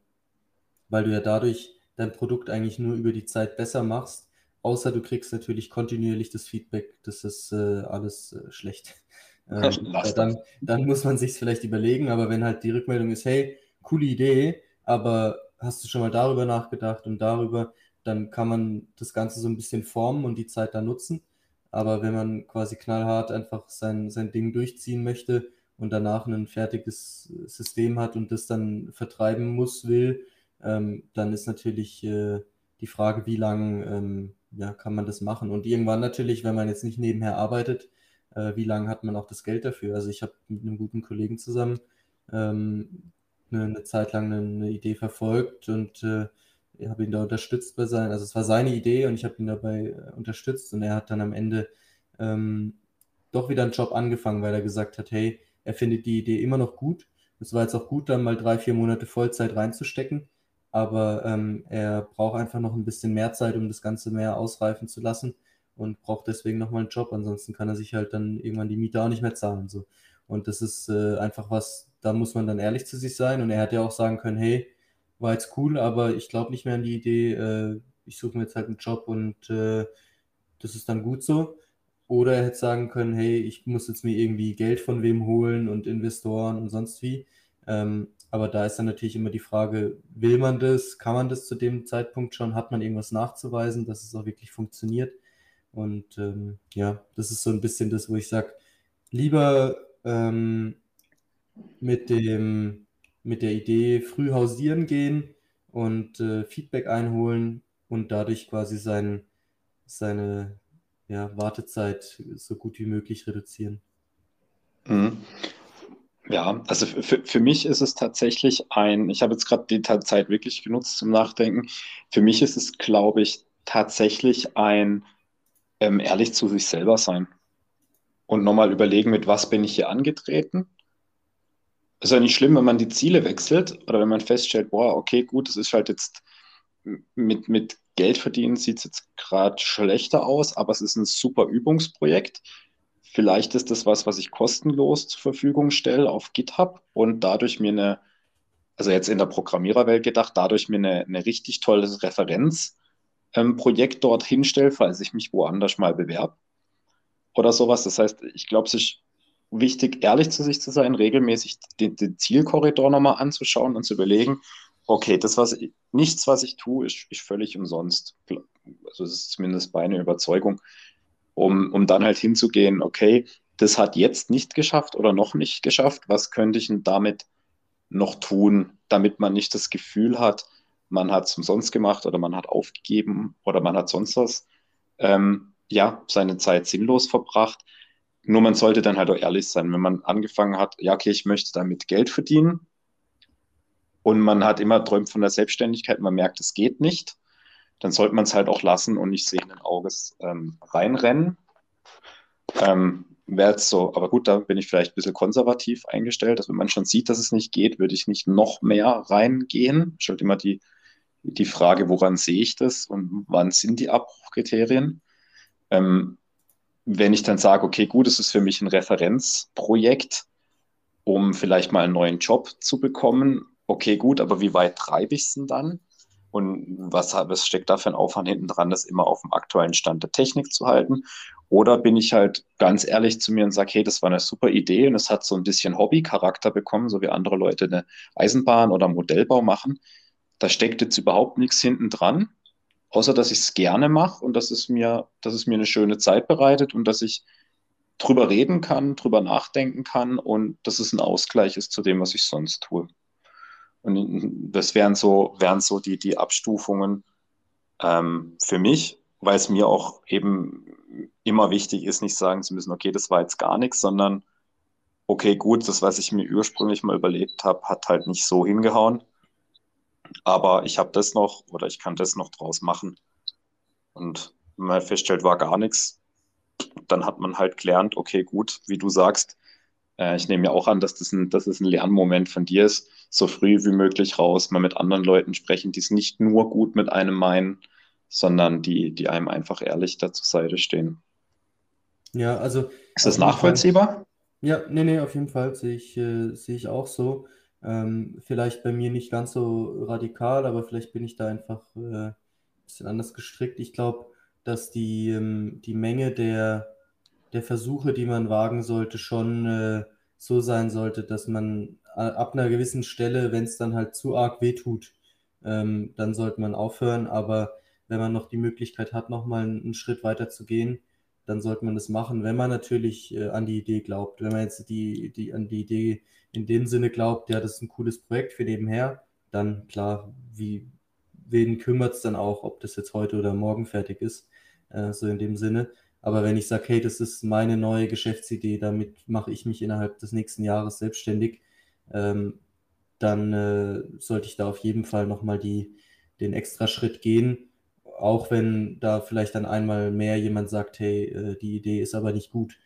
Weil du ja dadurch dein Produkt eigentlich nur über die Zeit besser machst, außer du kriegst natürlich kontinuierlich das Feedback, das ist äh, alles äh, schlecht. Ähm, dann, dann muss man sich vielleicht überlegen, aber wenn halt die Rückmeldung ist, hey, coole Idee, aber hast du schon mal darüber nachgedacht und darüber, dann kann man das Ganze so ein bisschen formen und die Zeit da nutzen. Aber wenn man quasi knallhart einfach sein, sein Ding durchziehen möchte und danach ein fertiges System hat und das dann vertreiben muss, will, ähm, dann ist natürlich äh, die Frage, wie lange ähm, ja, kann man das machen. Und irgendwann natürlich, wenn man jetzt nicht nebenher arbeitet, äh, wie lange hat man auch das Geld dafür? Also ich habe mit einem guten Kollegen zusammen ähm, eine, eine, Zeit lang eine, eine, Idee verfolgt und äh, habe ihn da unterstützt bei seinen, also es war seine Idee und ich habe ihn dabei äh, unterstützt und er hat dann am Ende ähm, doch wieder einen Job angefangen, weil er gesagt hat, hey, er findet die Idee immer noch gut. Es war jetzt auch gut, dann mal drei, vier Monate Vollzeit reinzustecken, aber ähm, er braucht einfach noch ein bisschen mehr Zeit, um das Ganze mehr ausreifen zu lassen und braucht deswegen nochmal einen Job. Ansonsten kann er sich halt dann irgendwann die Miete auch nicht mehr zahlen. So. Und das ist äh, einfach was, da muss man dann ehrlich zu sich sein. Und er hätte ja auch sagen können, hey, war jetzt cool, aber ich glaube nicht mehr an die Idee, äh, ich suche mir jetzt halt einen Job und äh, das ist dann gut so. Oder er hätte sagen können, hey, ich muss jetzt mir irgendwie Geld von wem holen und Investoren und sonst wie. Ähm, aber da ist dann natürlich immer die Frage, will man das, kann man das zu dem Zeitpunkt schon, hat man irgendwas nachzuweisen, dass es auch wirklich funktioniert. Und ähm, ja, das ist so ein bisschen das, wo ich sage, lieber ähm, mit dem mit der Idee früh hausieren gehen und äh, Feedback einholen und dadurch quasi sein, seine ja, Wartezeit so gut wie möglich reduzieren. Mhm. Ja, also für, für mich ist es tatsächlich ein, ich habe jetzt gerade die Zeit wirklich genutzt zum Nachdenken. Für mich ist es, glaube ich, tatsächlich ein ähm, ehrlich zu sich selber sein und nochmal überlegen, mit was bin ich hier angetreten ist ja nicht schlimm, wenn man die Ziele wechselt oder wenn man feststellt, boah, okay, gut, das ist halt jetzt mit, mit Geld verdienen sieht es jetzt gerade schlechter aus, aber es ist ein super Übungsprojekt. Vielleicht ist das was, was ich kostenlos zur Verfügung stelle auf GitHub und dadurch mir eine, also jetzt in der Programmiererwelt gedacht, dadurch mir eine, eine richtig tolles Referenzprojekt ähm, dort hinstelle, falls ich mich woanders mal bewerbe oder sowas. Das heißt, ich glaube, sich wichtig, ehrlich zu sich zu sein, regelmäßig den, den Zielkorridor nochmal anzuschauen und zu überlegen, okay, das was ich, nichts, was ich tue, ist, ist völlig umsonst. Also das ist zumindest meine Überzeugung, um, um dann halt hinzugehen, okay, das hat jetzt nicht geschafft oder noch nicht geschafft, was könnte ich denn damit noch tun, damit man nicht das Gefühl hat, man hat es umsonst gemacht oder man hat aufgegeben oder man hat sonst was, ähm, ja, seine Zeit sinnlos verbracht, nur man sollte dann halt auch ehrlich sein, wenn man angefangen hat, ja, okay, ich möchte damit Geld verdienen und man hat immer träumt von der Selbstständigkeit, man merkt, es geht nicht, dann sollte man es halt auch lassen und nicht sehenden Auges ähm, reinrennen. Ähm, Wäre jetzt so, aber gut, da bin ich vielleicht ein bisschen konservativ eingestellt. Also wenn man schon sieht, dass es nicht geht, würde ich nicht noch mehr reingehen. Stellt immer die, die Frage, woran sehe ich das und wann sind die Abbruchkriterien? Ähm, wenn ich dann sage, okay, gut, es ist für mich ein Referenzprojekt, um vielleicht mal einen neuen Job zu bekommen, okay, gut, aber wie weit treibe ich es denn dann? Und was, was steckt da für ein Aufwand hinten dran, das immer auf dem aktuellen Stand der Technik zu halten? Oder bin ich halt ganz ehrlich zu mir und sage, hey, das war eine super Idee und es hat so ein bisschen Hobby-Charakter bekommen, so wie andere Leute eine Eisenbahn oder Modellbau machen. Da steckt jetzt überhaupt nichts hinten dran außer dass ich es gerne mache und dass es mir, dass es mir eine schöne Zeit bereitet und dass ich drüber reden kann, drüber nachdenken kann und dass es ein Ausgleich ist zu dem, was ich sonst tue. Und das wären so, wären so die, die Abstufungen, ähm, für mich, weil es mir auch eben immer wichtig ist, nicht sagen zu müssen, okay, das war jetzt gar nichts, sondern okay, gut, das, was ich mir ursprünglich mal überlegt habe, hat halt nicht so hingehauen. Aber ich habe das noch oder ich kann das noch draus machen. Und wenn man feststellt, war gar nichts, dann hat man halt gelernt, okay, gut, wie du sagst, äh, ich nehme ja auch an, dass das, ein, dass das ein Lernmoment von dir ist, so früh wie möglich raus, mal mit anderen Leuten sprechen, die es nicht nur gut mit einem meinen, sondern die, die einem einfach ehrlich da zur Seite stehen. Ja, also. Ist das nachvollziehbar? Fall, ja, nee, nee, auf jeden Fall sehe ich, äh, sehe ich auch so. Ähm, vielleicht bei mir nicht ganz so radikal, aber vielleicht bin ich da einfach äh, ein bisschen anders gestrickt. Ich glaube, dass die, ähm, die Menge der, der Versuche, die man wagen sollte, schon äh, so sein sollte, dass man äh, ab einer gewissen Stelle, wenn es dann halt zu arg wehtut, ähm, dann sollte man aufhören. Aber wenn man noch die Möglichkeit hat, nochmal einen, einen Schritt weiter zu gehen, dann sollte man das machen, wenn man natürlich äh, an die Idee glaubt. Wenn man jetzt die, die, an die Idee in dem Sinne glaubt, ja, das ist ein cooles Projekt für nebenher, dann klar, wie, wen kümmert es dann auch, ob das jetzt heute oder morgen fertig ist, äh, so in dem Sinne. Aber wenn ich sage, hey, das ist meine neue Geschäftsidee, damit mache ich mich innerhalb des nächsten Jahres selbstständig, ähm, dann äh, sollte ich da auf jeden Fall nochmal die, den extra Schritt gehen. Auch wenn da vielleicht dann einmal mehr jemand sagt, hey, äh, die Idee ist aber nicht gut,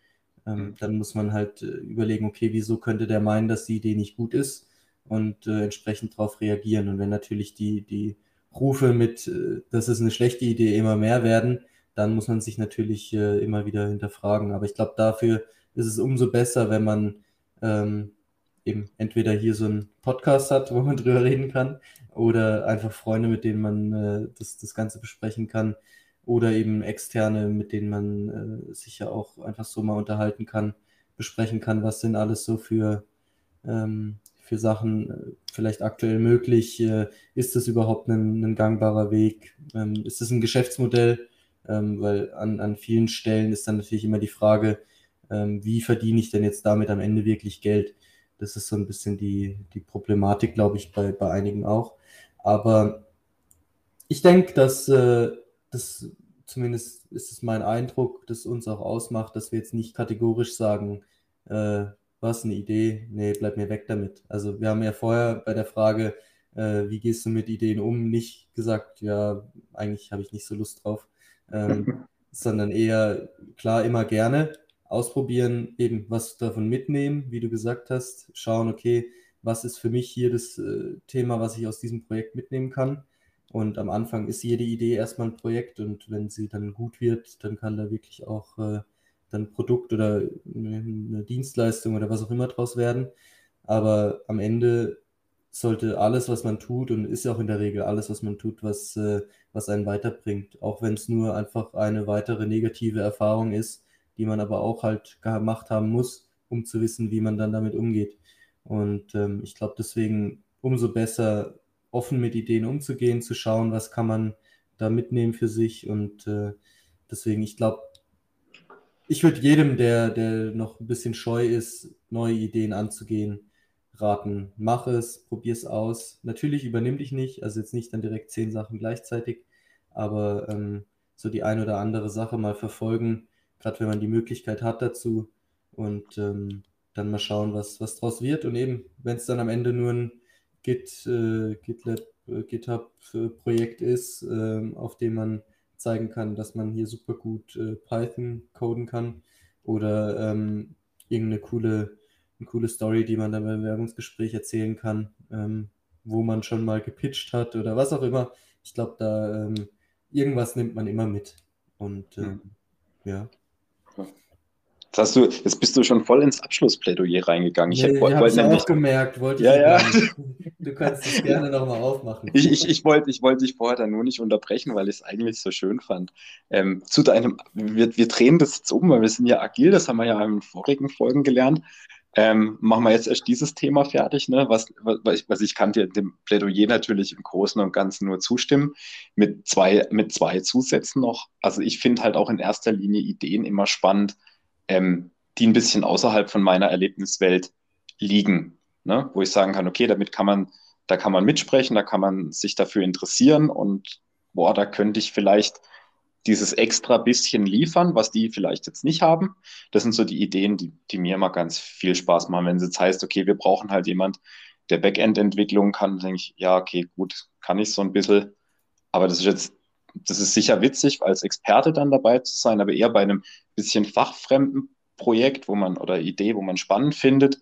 ähm, mhm. dann muss man halt äh, überlegen, okay, wieso könnte der meinen, dass die Idee nicht gut ist und äh, entsprechend darauf reagieren. Und wenn natürlich die, die Rufe mit, äh, das ist eine schlechte Idee, immer mehr werden, dann muss man sich natürlich äh, immer wieder hinterfragen. Aber ich glaube, dafür ist es umso besser, wenn man ähm, eben entweder hier so einen Podcast hat, wo man drüber reden kann, oder einfach Freunde, mit denen man äh, das, das Ganze besprechen kann, oder eben externe, mit denen man äh, sich ja auch einfach so mal unterhalten kann, besprechen kann, was sind alles so für, ähm, für Sachen äh, vielleicht aktuell möglich, äh, ist das überhaupt ein, ein gangbarer Weg, ähm, ist das ein Geschäftsmodell, ähm, weil an, an vielen Stellen ist dann natürlich immer die Frage, ähm, wie verdiene ich denn jetzt damit am Ende wirklich Geld? Das ist so ein bisschen die, die Problematik, glaube ich, bei, bei einigen auch. Aber ich denke, dass äh, das zumindest ist es mein Eindruck, das uns auch ausmacht, dass wir jetzt nicht kategorisch sagen, äh, was eine Idee, nee, bleib mir weg damit. Also wir haben ja vorher bei der Frage, äh, wie gehst du mit Ideen um, nicht gesagt, ja, eigentlich habe ich nicht so Lust drauf, ähm, sondern eher, klar, immer gerne ausprobieren, eben was davon mitnehmen, wie du gesagt hast, schauen, okay, was ist für mich hier das äh, Thema, was ich aus diesem Projekt mitnehmen kann. Und am Anfang ist jede Idee erstmal ein Projekt und wenn sie dann gut wird, dann kann da wirklich auch äh, dann Produkt oder eine Dienstleistung oder was auch immer draus werden. Aber am Ende sollte alles, was man tut, und ist ja auch in der Regel alles, was man tut, was, äh, was einen weiterbringt. Auch wenn es nur einfach eine weitere negative Erfahrung ist, die man aber auch halt gemacht haben muss, um zu wissen, wie man dann damit umgeht. Und ähm, ich glaube, deswegen umso besser offen mit Ideen umzugehen, zu schauen, was kann man da mitnehmen für sich. Und äh, deswegen, ich glaube, ich würde jedem, der, der noch ein bisschen scheu ist, neue Ideen anzugehen, raten, mach es, probier es aus. Natürlich übernimm dich nicht, also jetzt nicht dann direkt zehn Sachen gleichzeitig, aber ähm, so die ein oder andere Sache mal verfolgen, gerade wenn man die Möglichkeit hat dazu und ähm, dann mal schauen, was, was draus wird. Und eben, wenn es dann am Ende nur ein Git, äh, GitLab, äh, GitHub-Projekt ist, äh, auf dem man zeigen kann, dass man hier super gut äh, Python coden kann oder ähm, irgendeine coole eine coole Story, die man dann beim Bewerbungsgespräch erzählen kann, ähm, wo man schon mal gepitcht hat oder was auch immer. Ich glaube, da ähm, irgendwas nimmt man immer mit. Und ähm, ja. Jetzt, hast du, jetzt bist du schon voll ins Abschlussplädoyer reingegangen. Ich nee, ich nämlich... auch gemerkt, wollte ich ja, ja. Du kannst es gerne nochmal aufmachen. Ich, ich, ich wollte ich wollt dich vorher dann nur nicht unterbrechen, weil ich es eigentlich so schön fand. Ähm, zu deinem, wir, wir drehen das jetzt um, weil wir sind ja agil, das haben wir ja in vorigen Folgen gelernt. Ähm, machen wir jetzt erst dieses Thema fertig, ne? was, was, ich, was ich kann dir dem Plädoyer natürlich im Großen und Ganzen nur zustimmen, mit zwei, mit zwei Zusätzen noch. Also ich finde halt auch in erster Linie Ideen immer spannend, ähm, die ein bisschen außerhalb von meiner Erlebniswelt liegen, ne? wo ich sagen kann, okay, damit kann man, da kann man mitsprechen, da kann man sich dafür interessieren und boah, da könnte ich vielleicht dieses extra bisschen liefern, was die vielleicht jetzt nicht haben. Das sind so die Ideen, die, die mir immer ganz viel Spaß machen. Wenn es jetzt heißt, okay, wir brauchen halt jemand, der Backend-Entwicklung kann, denke ich, ja, okay, gut, kann ich so ein bisschen. Aber das ist jetzt, das ist sicher witzig, als Experte dann dabei zu sein, aber eher bei einem bisschen fachfremden Projekt, wo man oder Idee, wo man spannend findet,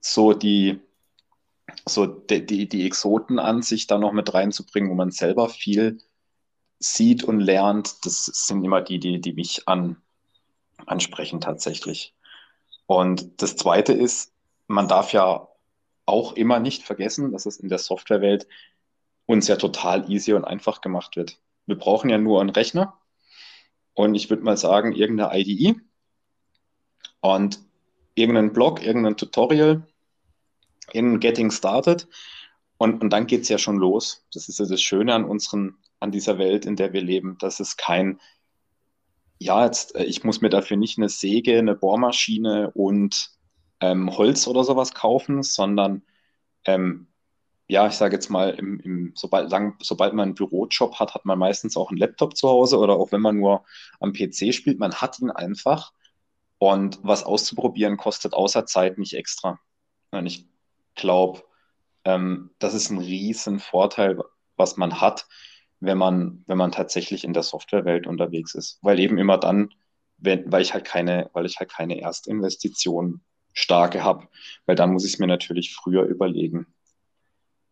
so die, so die, die, die Exotenansicht da noch mit reinzubringen, wo man selber viel sieht und lernt, das sind immer die, die, die mich an, ansprechen tatsächlich. Und das Zweite ist, man darf ja auch immer nicht vergessen, dass es in der Softwarewelt uns ja total easy und einfach gemacht wird. Wir brauchen ja nur einen Rechner und ich würde mal sagen, irgendeine IDE und irgendeinen Blog, irgendein Tutorial in Getting Started und, und dann geht es ja schon los. Das ist ja das Schöne an unseren an dieser Welt, in der wir leben, dass es kein, ja, jetzt, äh, ich muss mir dafür nicht eine Säge, eine Bohrmaschine und ähm, Holz oder sowas kaufen, sondern ähm, ja, ich sage jetzt mal, im, im, sobald, lang, sobald man einen Bürojob hat, hat man meistens auch einen Laptop zu Hause oder auch wenn man nur am PC spielt, man hat ihn einfach. Und was auszuprobieren kostet außer Zeit nicht extra. Und ich glaube, ähm, das ist ein riesen Vorteil, was man hat, wenn man, wenn man tatsächlich in der Softwarewelt unterwegs ist. Weil eben immer dann, wenn, weil ich halt keine, weil ich halt keine Erstinvestition starke habe, weil dann muss ich es mir natürlich früher überlegen.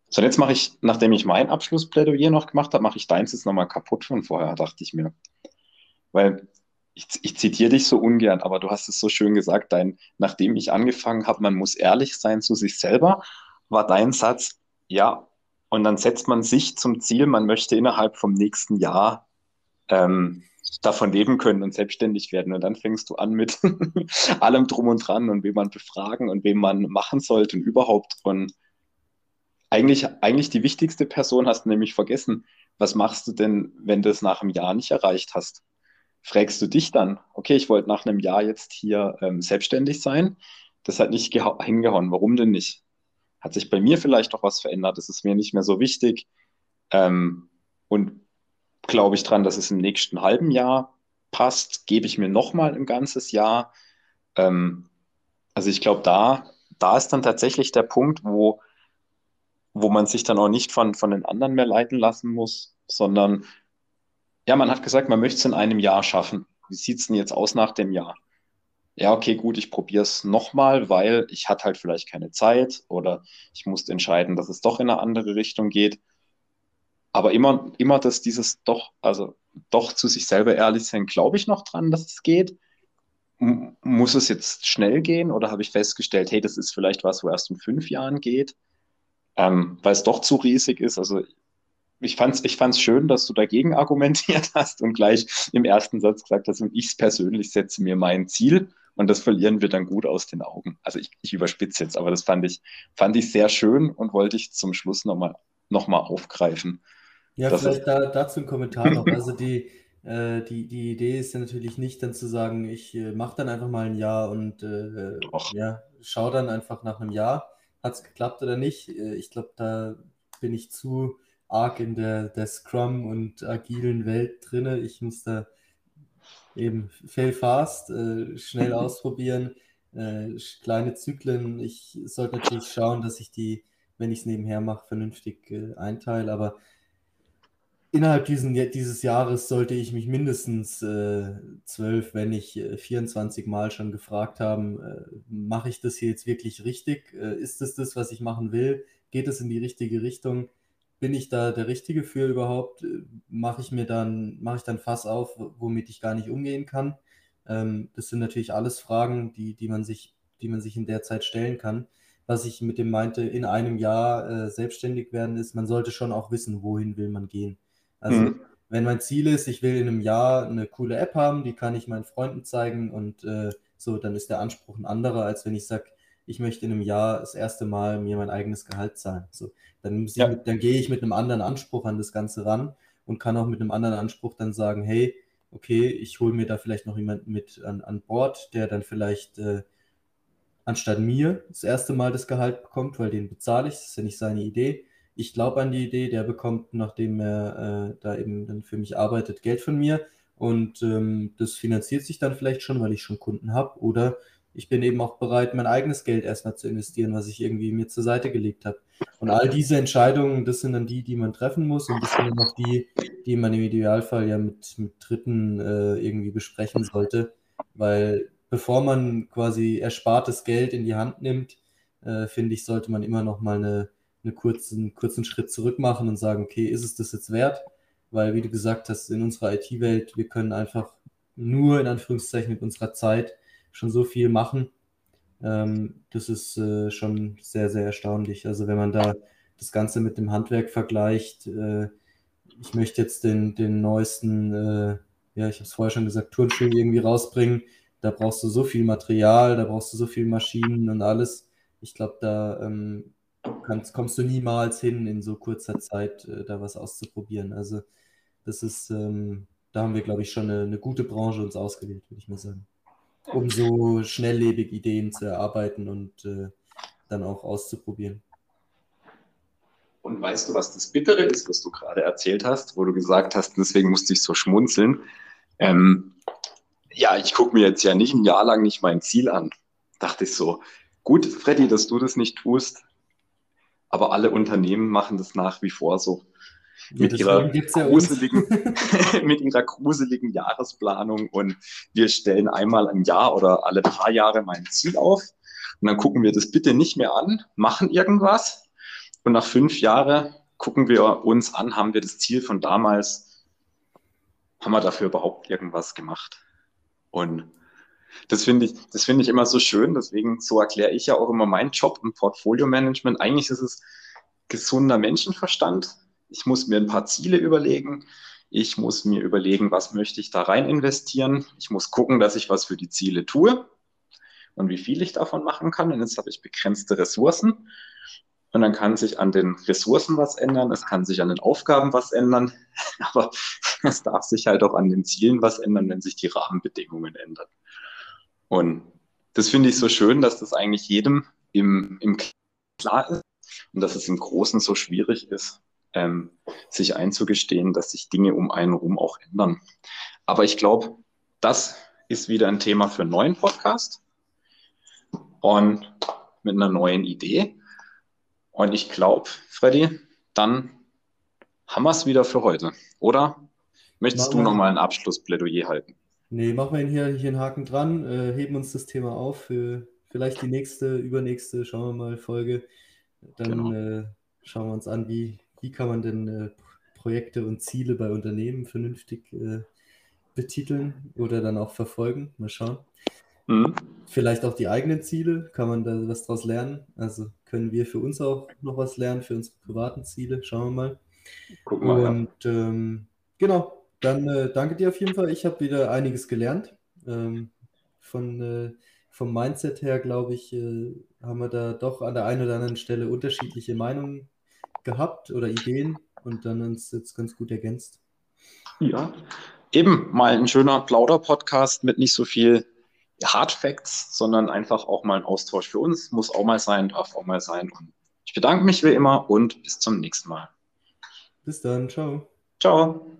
So, jetzt mache ich, nachdem ich mein Abschlussplädoyer noch gemacht habe, mache ich deins jetzt nochmal kaputt von vorher, dachte ich mir. Weil ich, ich zitiere dich so ungern, aber du hast es so schön gesagt, dein, nachdem ich angefangen habe, man muss ehrlich sein zu sich selber, war dein Satz, ja, und dann setzt man sich zum Ziel, man möchte innerhalb vom nächsten Jahr ähm, davon leben können und selbstständig werden. Und dann fängst du an mit allem drum und dran und wem man befragen und wem man machen sollte und überhaupt. Und eigentlich, eigentlich die wichtigste Person hast du nämlich vergessen. Was machst du denn, wenn du es nach einem Jahr nicht erreicht hast? Fragst du dich dann, okay, ich wollte nach einem Jahr jetzt hier ähm, selbstständig sein. Das hat nicht hingehauen. Warum denn nicht? Hat sich bei mir vielleicht auch was verändert? Das ist mir nicht mehr so wichtig. Ähm, und glaube ich dran, dass es im nächsten halben Jahr passt, gebe ich mir nochmal ein ganzes Jahr. Ähm, also ich glaube, da, da ist dann tatsächlich der Punkt, wo, wo man sich dann auch nicht von, von den anderen mehr leiten lassen muss, sondern ja, man hat gesagt, man möchte es in einem Jahr schaffen. Wie sieht es denn jetzt aus nach dem Jahr? Ja, okay, gut, ich probiere es nochmal, weil ich hatte halt vielleicht keine Zeit oder ich musste entscheiden, dass es doch in eine andere Richtung geht. Aber immer, immer, dass dieses doch, also doch zu sich selber ehrlich sein, glaube ich noch dran, dass es geht. M muss es jetzt schnell gehen oder habe ich festgestellt, hey, das ist vielleicht was, wo erst in fünf Jahren geht, ähm, weil es doch zu riesig ist. Also ich fand es ich fand's schön, dass du dagegen argumentiert hast und gleich im ersten Satz gesagt hast, und ich persönlich setze mir mein Ziel und das verlieren wir dann gut aus den Augen. Also ich, ich überspitze jetzt, aber das fand ich, fand ich sehr schön und wollte ich zum Schluss nochmal noch mal aufgreifen. Ja, vielleicht da, dazu ein Kommentar noch. Also die, äh, die, die Idee ist ja natürlich nicht dann zu sagen, ich äh, mache dann einfach mal ein Jahr und äh, ja, schaue dann einfach nach einem Jahr, hat es geklappt oder nicht. Äh, ich glaube, da bin ich zu arg in der, der Scrum und agilen Welt drinne. Ich muss da eben fail fast, äh, schnell ausprobieren, äh, kleine Zyklen. Ich sollte natürlich schauen, dass ich die, wenn ich es nebenher mache, vernünftig einteile, aber innerhalb diesen, dieses Jahres sollte ich mich mindestens äh, zwölf, wenn nicht äh, 24 Mal schon gefragt haben, äh, mache ich das hier jetzt wirklich richtig? Äh, ist es das, was ich machen will? Geht es in die richtige Richtung? Bin ich da der Richtige für überhaupt? Äh, mache ich mir dann, mache ich dann Fass auf, womit ich gar nicht umgehen kann? Ähm, das sind natürlich alles Fragen, die, die man sich, die man sich in der Zeit stellen kann. Was ich mit dem meinte, in einem Jahr äh, selbstständig werden ist, man sollte schon auch wissen, wohin will man gehen. Also mhm. wenn mein Ziel ist, ich will in einem Jahr eine coole App haben, die kann ich meinen Freunden zeigen und äh, so, dann ist der Anspruch ein anderer, als wenn ich sage, ich möchte in einem Jahr das erste Mal mir mein eigenes Gehalt zahlen. So, dann, ja. mit, dann gehe ich mit einem anderen Anspruch an das Ganze ran und kann auch mit einem anderen Anspruch dann sagen, hey, okay, ich hole mir da vielleicht noch jemanden mit an, an Bord, der dann vielleicht äh, anstatt mir das erste Mal das Gehalt bekommt, weil den bezahle ich, das ist ja nicht seine Idee ich glaube an die Idee, der bekommt, nachdem er äh, da eben dann für mich arbeitet, Geld von mir und ähm, das finanziert sich dann vielleicht schon, weil ich schon Kunden habe oder ich bin eben auch bereit, mein eigenes Geld erstmal zu investieren, was ich irgendwie mir zur Seite gelegt habe. Und all diese Entscheidungen, das sind dann die, die man treffen muss und das sind dann auch die, die man im Idealfall ja mit, mit Dritten äh, irgendwie besprechen sollte, weil bevor man quasi erspartes Geld in die Hand nimmt, äh, finde ich, sollte man immer noch mal eine, eine kurzen, kurzen Schritt zurück machen und sagen, okay, ist es das jetzt wert? Weil, wie du gesagt hast, in unserer IT-Welt, wir können einfach nur in Anführungszeichen mit unserer Zeit schon so viel machen. Ähm, das ist äh, schon sehr, sehr erstaunlich. Also wenn man da das Ganze mit dem Handwerk vergleicht, äh, ich möchte jetzt den, den neuesten, äh, ja, ich habe es vorher schon gesagt, Turnschuh irgendwie rausbringen. Da brauchst du so viel Material, da brauchst du so viel Maschinen und alles. Ich glaube, da ähm, kannst, kommst du niemals hin, in so kurzer Zeit äh, da was auszuprobieren. Also das ist, ähm, da haben wir, glaube ich, schon eine, eine gute Branche uns ausgewählt, würde ich mal sagen um so schnelllebig Ideen zu erarbeiten und äh, dann auch auszuprobieren. Und weißt du, was das Bittere ist, was du gerade erzählt hast, wo du gesagt hast, deswegen musste ich so schmunzeln? Ähm, ja, ich gucke mir jetzt ja nicht ein Jahr lang nicht mein Ziel an. Dachte ich so, gut, Freddy, dass du das nicht tust, aber alle Unternehmen machen das nach wie vor so mit, ihrer gruseligen, mit ihrer gruseligen Jahresplanung und wir stellen einmal im Jahr oder alle paar Jahre mal ein Ziel auf und dann gucken wir das bitte nicht mehr an, machen irgendwas und nach fünf Jahren gucken wir uns an, haben wir das Ziel von damals, haben wir dafür überhaupt irgendwas gemacht? Und das finde ich, das finde ich immer so schön. Deswegen, so erkläre ich ja auch immer meinen Job im Portfolio-Management. Eigentlich ist es gesunder Menschenverstand, ich muss mir ein paar Ziele überlegen. Ich muss mir überlegen, was möchte ich da rein investieren. Ich muss gucken, dass ich was für die Ziele tue und wie viel ich davon machen kann. Und jetzt habe ich begrenzte Ressourcen. Und dann kann sich an den Ressourcen was ändern, es kann sich an den Aufgaben was ändern, aber es darf sich halt auch an den Zielen was ändern, wenn sich die Rahmenbedingungen ändern. Und das finde ich so schön, dass das eigentlich jedem im, im klar ist und dass es im Großen so schwierig ist, ähm, sich einzugestehen, dass sich Dinge um einen herum auch ändern. Aber ich glaube, das ist wieder ein Thema für einen neuen Podcast und mit einer neuen Idee. Und ich glaube, Freddy, dann haben wir es wieder für heute. Oder möchtest machen du nochmal ein Abschlussplädoyer halten? Nee, machen wir hier, hier einen Haken dran, äh, heben uns das Thema auf für vielleicht die nächste, übernächste, schauen wir mal, Folge. Dann genau. äh, schauen wir uns an, wie, wie kann man denn äh, Projekte und Ziele bei Unternehmen vernünftig äh, betiteln oder dann auch verfolgen? Mal schauen. Mhm. Vielleicht auch die eigenen Ziele, kann man da was draus lernen? Also können wir für uns auch noch was lernen, für unsere privaten Ziele? Schauen wir mal. Gucken wir Und ja. ähm, genau, dann äh, danke dir auf jeden Fall. Ich habe wieder einiges gelernt. Ähm, von, äh, vom Mindset her, glaube ich, äh, haben wir da doch an der einen oder anderen Stelle unterschiedliche Meinungen gehabt oder Ideen und dann uns jetzt ganz gut ergänzt. Ja, eben mal ein schöner Plauder-Podcast mit nicht so viel Hard Facts, sondern einfach auch mal ein Austausch für uns. Muss auch mal sein, darf auch mal sein. Und ich bedanke mich wie immer und bis zum nächsten Mal. Bis dann, ciao. Ciao.